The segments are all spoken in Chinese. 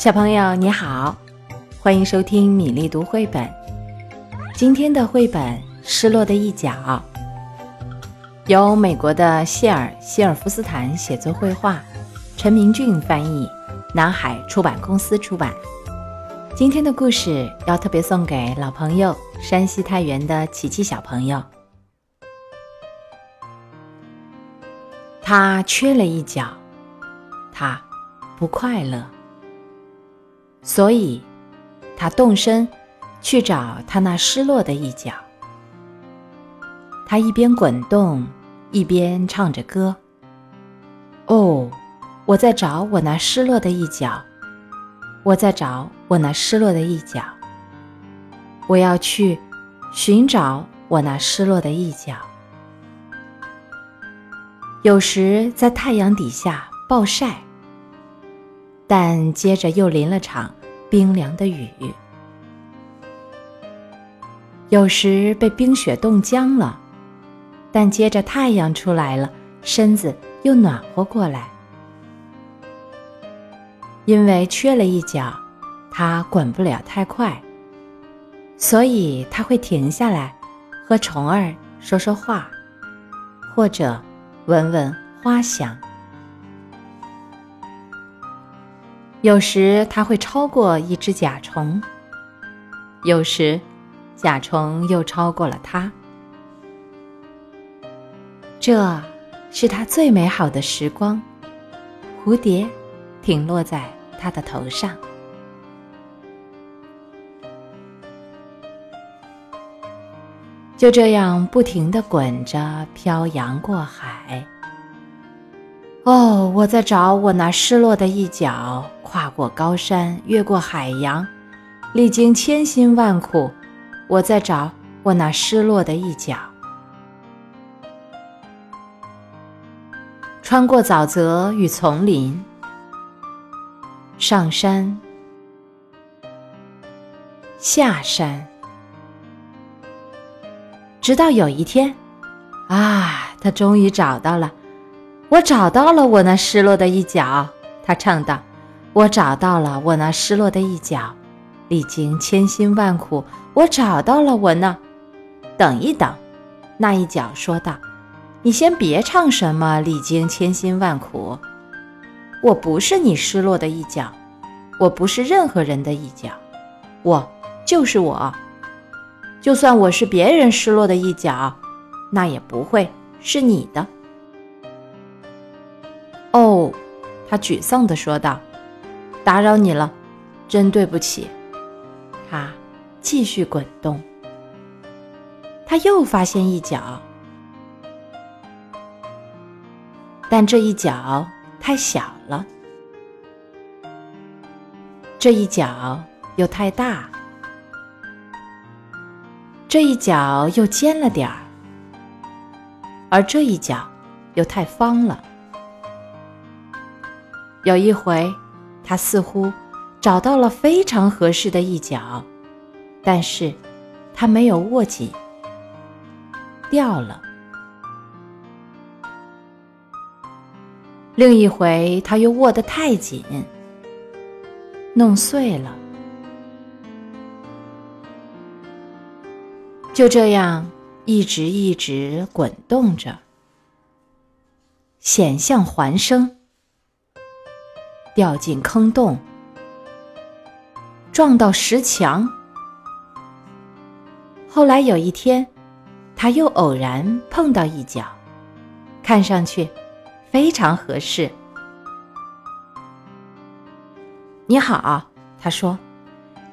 小朋友你好，欢迎收听米粒读绘本。今天的绘本《失落的一角》由美国的谢尔·希尔夫斯坦写作绘画，陈明俊翻译，南海出版公司出版。今天的故事要特别送给老朋友山西太原的琪琪小朋友。他缺了一角，他不快乐，所以他动身去找他那失落的一角。他一边滚动，一边唱着歌：“哦，我在找我那失落的一角，我在找我那失落的一角，我要去寻找我那失落的一角。”有时在太阳底下暴晒，但接着又淋了场冰凉的雨；有时被冰雪冻僵了，但接着太阳出来了，身子又暖和过来。因为缺了一角，它滚不了太快，所以它会停下来，和虫儿说说话，或者。闻闻花香，有时它会超过一只甲虫，有时甲虫又超过了它。这是它最美好的时光，蝴蝶停落在它的头上，就这样不停地滚着，漂洋过海。哦，我在找我那失落的一角，跨过高山，越过海洋，历经千辛万苦，我在找我那失落的一角，穿过沼泽与丛林，上山，下山，直到有一天，啊，他终于找到了。我找到了我那失落的一角，他唱道：“我找到了我那失落的一角，历经千辛万苦，我找到了我那……等一等。”那一角说道：“你先别唱什么历经千辛万苦，我不是你失落的一角，我不是任何人的一角，我就是我。就算我是别人失落的一角，那也不会是你的。”哦，他沮丧地说道：“打扰你了，真对不起。”他继续滚动。他又发现一角，但这一角太小了，这一角又太大，这一角又尖了点儿，而这一角又太方了。有一回，他似乎找到了非常合适的一角，但是他没有握紧，掉了。另一回，他又握得太紧，弄碎了。就这样，一直一直滚动着，险象环生。掉进坑洞，撞到石墙。后来有一天，他又偶然碰到一角，看上去非常合适。你好，他说：“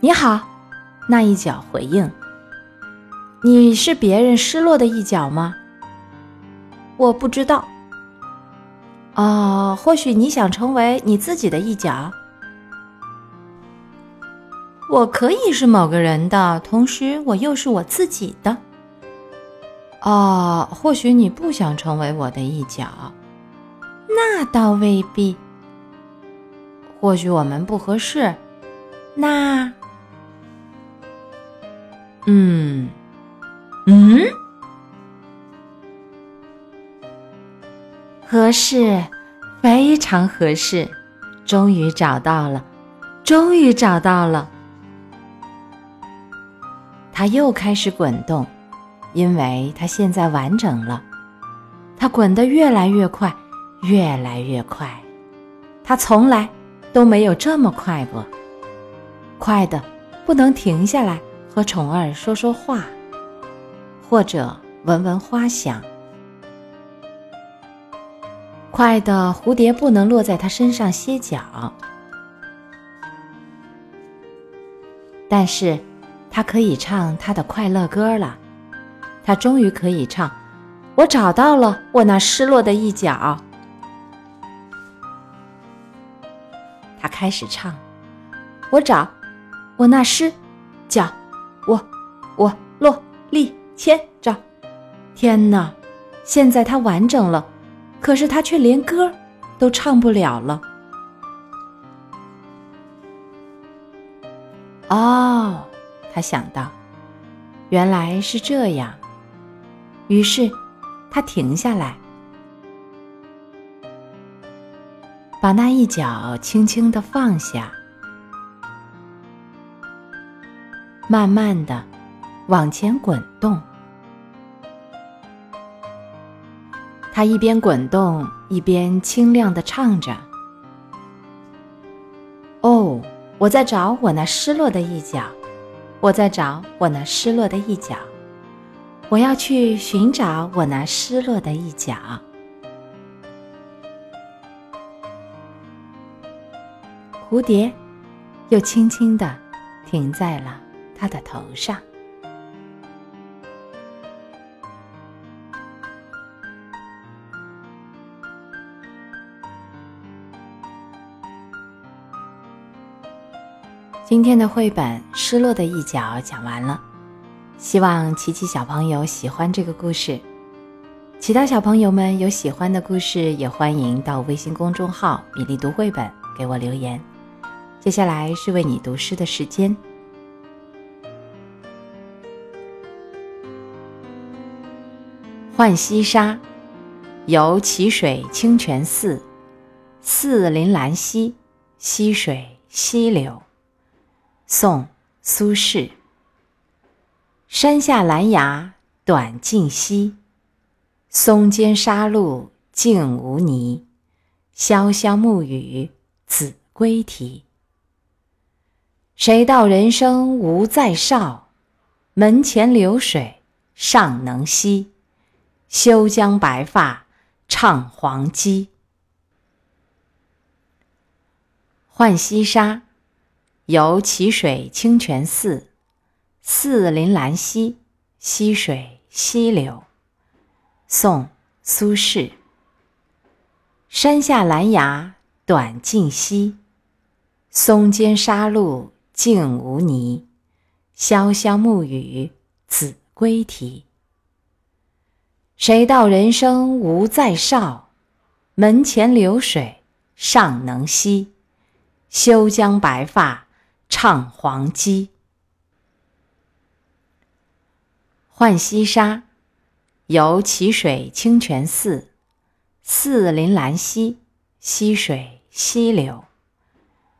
你好。”那一角回应：“你是别人失落的一角吗？”我不知道。哦，或许你想成为你自己的一角。我可以是某个人的，同时我又是我自己的。哦，或许你不想成为我的一角，那倒未必。或许我们不合适，那……嗯，嗯。合适，非常合适，终于找到了，终于找到了。它又开始滚动，因为它现在完整了。它滚得越来越快，越来越快。它从来都没有这么快过，快的不能停下来和虫儿说说话，或者闻闻花香。快的蝴蝶不能落在它身上歇脚，但是它可以唱它的快乐歌了。它终于可以唱：“我找到了我那失落的一角。”它开始唱：“我找我那失角，我我落力千找。”天哪！现在它完整了。可是他却连歌都唱不了了。哦，他想到，原来是这样。于是，他停下来，把那一脚轻轻的放下，慢慢的往前滚动。他一边滚动，一边清亮的唱着：“哦，我在找我那失落的一角，我在找我那失落的一角，我要去寻找我那失落的一角。”蝴蝶又轻轻的停在了他的头上。今天的绘本《失落的一角》讲完了，希望琪琪小朋友喜欢这个故事。其他小朋友们有喜欢的故事，也欢迎到微信公众号“米粒读绘本”给我留言。接下来是为你读诗的时间。《浣溪沙》，游蕲水清泉寺，寺临兰溪，溪水溪流。宋·苏轼。山下兰芽短浸溪，松间沙路净无泥。潇潇暮雨子规啼。谁道人生无再少？门前流水尚能西。休将白发唱黄鸡。《浣溪沙》游蕲水清泉寺，寺临兰溪，溪水溪流。宋·苏轼。山下兰芽短浸溪，松间沙路净无泥。潇潇暮雨子规啼。谁道人生无再少？门前流水尚能西。休将白发。唱黄鸡，《浣溪沙》游蕲水清泉寺，寺临兰溪，溪水溪流。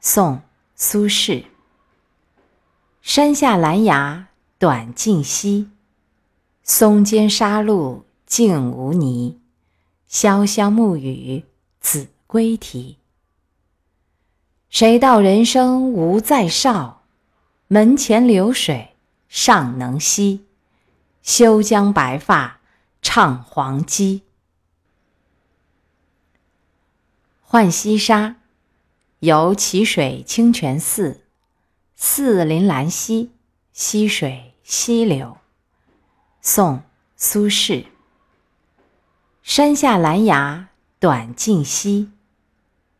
宋·苏轼。山下兰芽短浸溪，松间沙路净无泥。潇潇暮雨子规啼。谁道人生无再少？门前流水尚能西。休将白发唱黄鸡。《浣溪沙》游蕲水清泉寺，寺临兰溪，溪水溪流。宋·苏轼。山下兰芽短浸溪，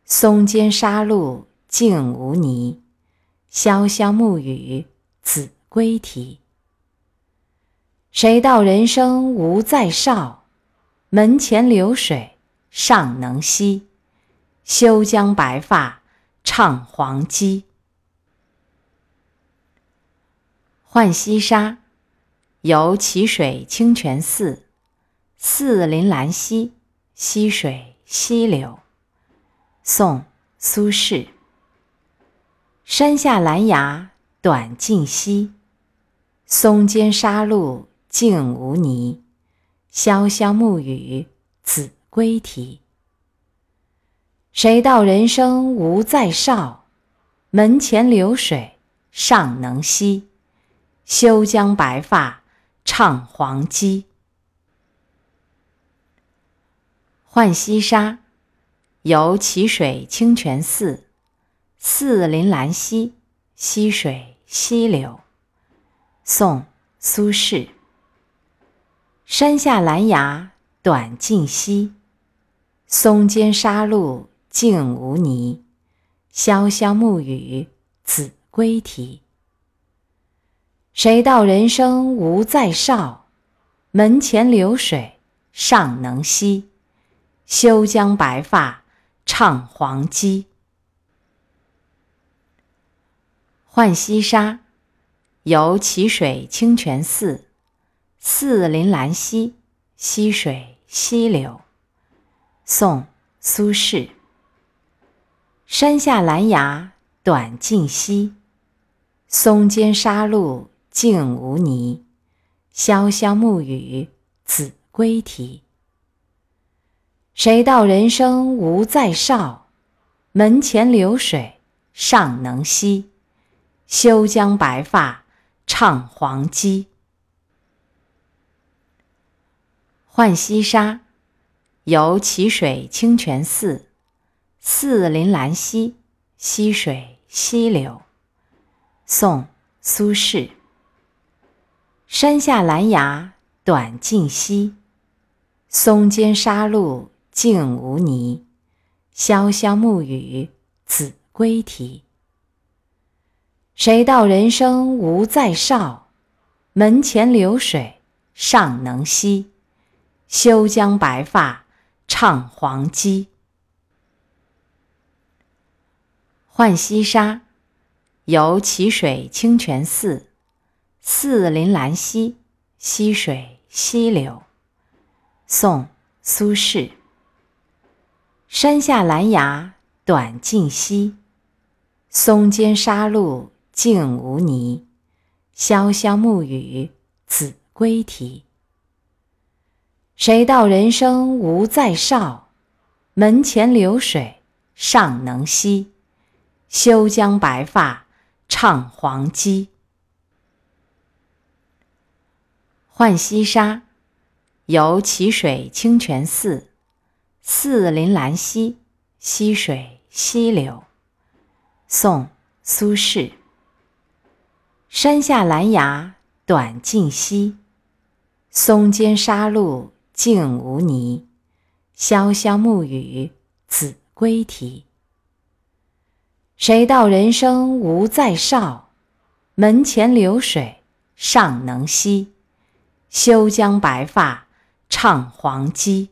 松间沙路。静无泥，潇潇暮雨子规啼。谁道人生无再少？门前流水尚能西。休将白发唱黄鸡。《浣溪沙》游蕲水清泉寺，寺临兰溪，溪水溪流。宋·苏轼。山下兰芽短浸溪，松间沙路净无泥。潇潇暮雨子规啼。谁道人生无再少？门前流水尚能西。休将白发唱黄鸡。浣溪沙，游蕲水清泉寺。寺临兰溪，溪水西流。宋·苏轼。山下兰芽短浸溪，松间沙路净无泥。潇潇暮雨子规啼。谁道人生无再少？门前流水尚能西。休将白发唱黄鸡。浣溪沙，游蕲水清泉寺。寺临兰溪，溪水西流。宋·苏轼。山下兰芽短浸溪，松间沙路净无泥。潇潇暮雨子规啼。谁道人生无再少？门前流水尚能西。休将白发唱黄鸡。浣溪沙，游蕲水清泉寺。寺临兰溪，溪水西流。宋·苏轼。山下兰芽短浸溪，松间沙路净无泥。潇潇暮雨子规啼。谁道人生无再少？门前流水尚能西。休将白发唱黄鸡。浣溪沙，游蕲水清泉寺。寺临兰溪，溪水西流。宋·苏轼。山下兰芽短浸溪，松间沙路静无泥。潇潇暮雨子规啼。谁道人生无再少？门前流水尚能西。休将白发唱黄鸡。浣溪沙，游蕲水清泉寺。寺临兰溪，溪水西流。宋·苏轼。山下兰芽短浸溪，松间沙路。净无泥，潇潇暮雨子规啼。谁道人生无再少？门前流水尚能西。休将白发唱黄鸡。